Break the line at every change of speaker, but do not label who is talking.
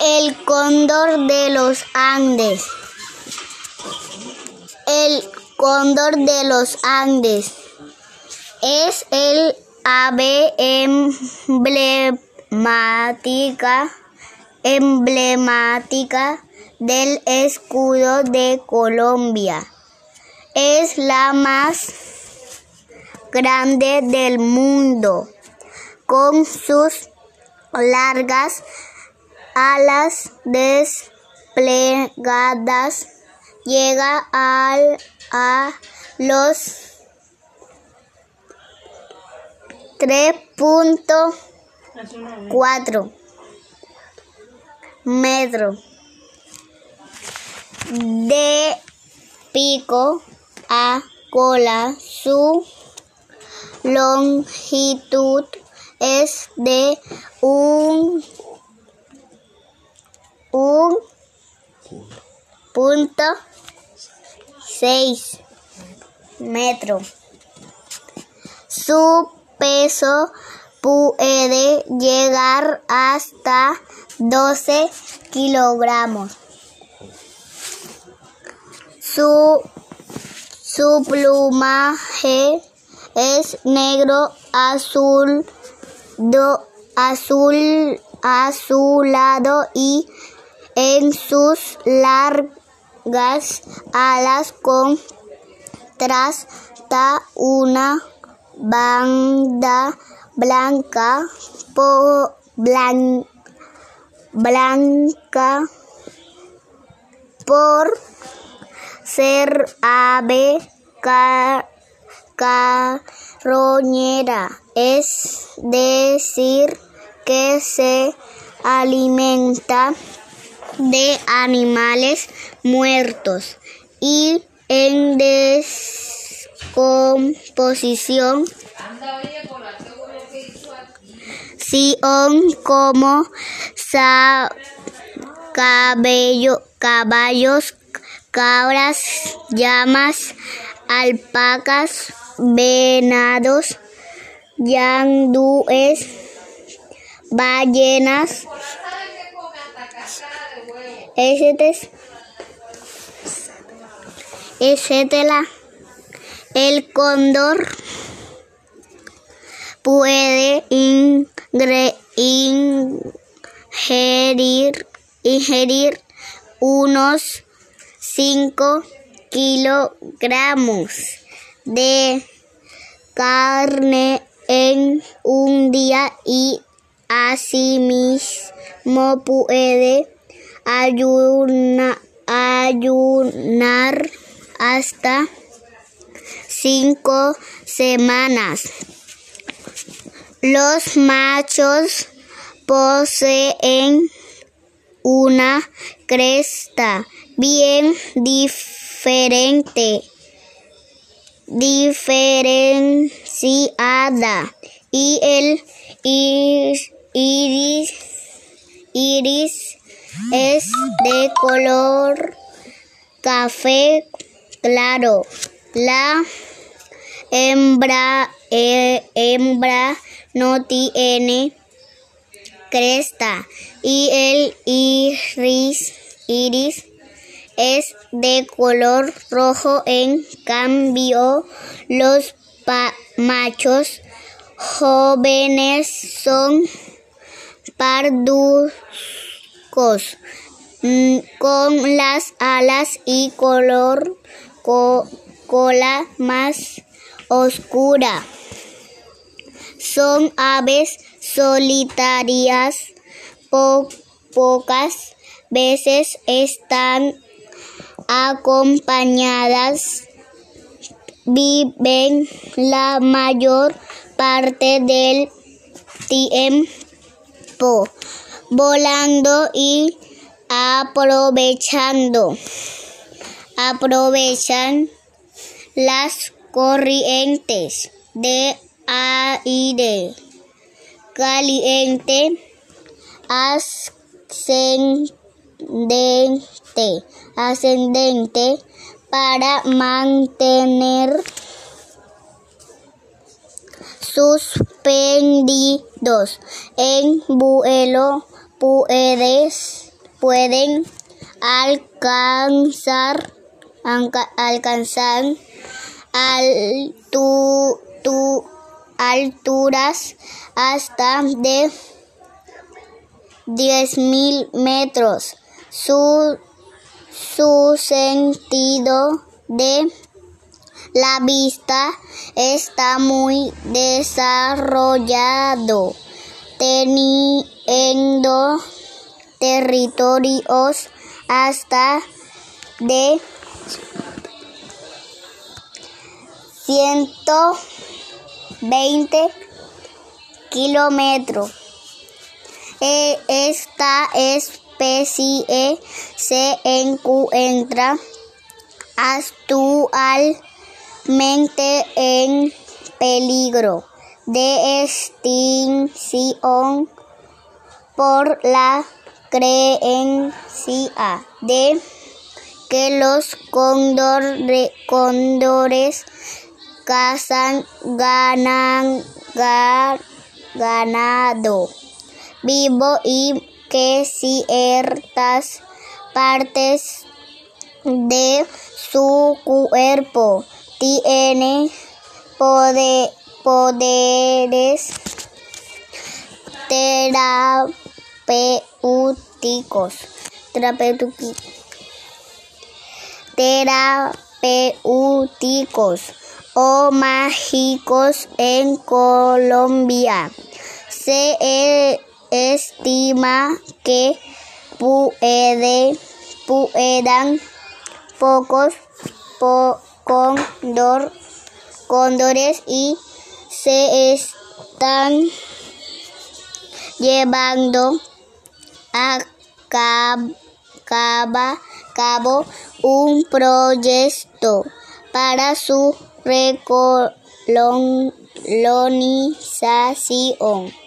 El cóndor de los Andes. El cóndor de los Andes es el ave emblemática, emblemática del escudo de Colombia. Es la más grande del mundo, con sus largas alas desplegadas llega al, a los 3.4 metros de pico a cola. Su longitud es de un, un punto seis metros. Su peso puede llegar hasta 12 kilogramos. Su, su plumaje es negro azul, do, azul azulado y en sus largas alas contrasta una banda blanca po, blan, blanca por ser ave car, carroñera, es decir, que se alimenta de animales muertos y en descomposición. Como cabello, caballos, cabras, llamas, alpacas, venados, yandúes, ballenas, etcétera. El cóndor puede ingre, ingerir, ingerir unos 5 kilogramos de carne en un día y asimismo puede ayuna, ayunar hasta cinco semanas. Los machos poseen una cresta bien diferente, diferenciada y el iris, iris es de color café claro. La hembra, eh, hembra no tiene cresta y el iris, iris es de color rojo. En cambio, los machos jóvenes son parduzcos mm, con las alas y color cola más oscura. Son aves solitarias, pocas veces están acompañadas, viven la mayor parte del tiempo volando y aprovechando. Aprovechan las corrientes de aire caliente ascendente, ascendente para mantener suspendidos en vuelo puedes, pueden alcanzar, alcanzar altu, tu, alturas hasta de 10.000 metros. Su, su sentido de la vista está muy desarrollado, teniendo territorios hasta de 120 kilómetros. E, esta especie se encuentra actualmente en peligro de extinción por la creencia de que los cóndores cazan ganan, ganado vivo y que ciertas partes de su cuerpo tiene poder, poderes terapéuticos, terapéuticos o mágicos en Colombia. Se estima que puede, puedan pocos po, cóndores y se están llevando a cabo un proyecto para su recolonización.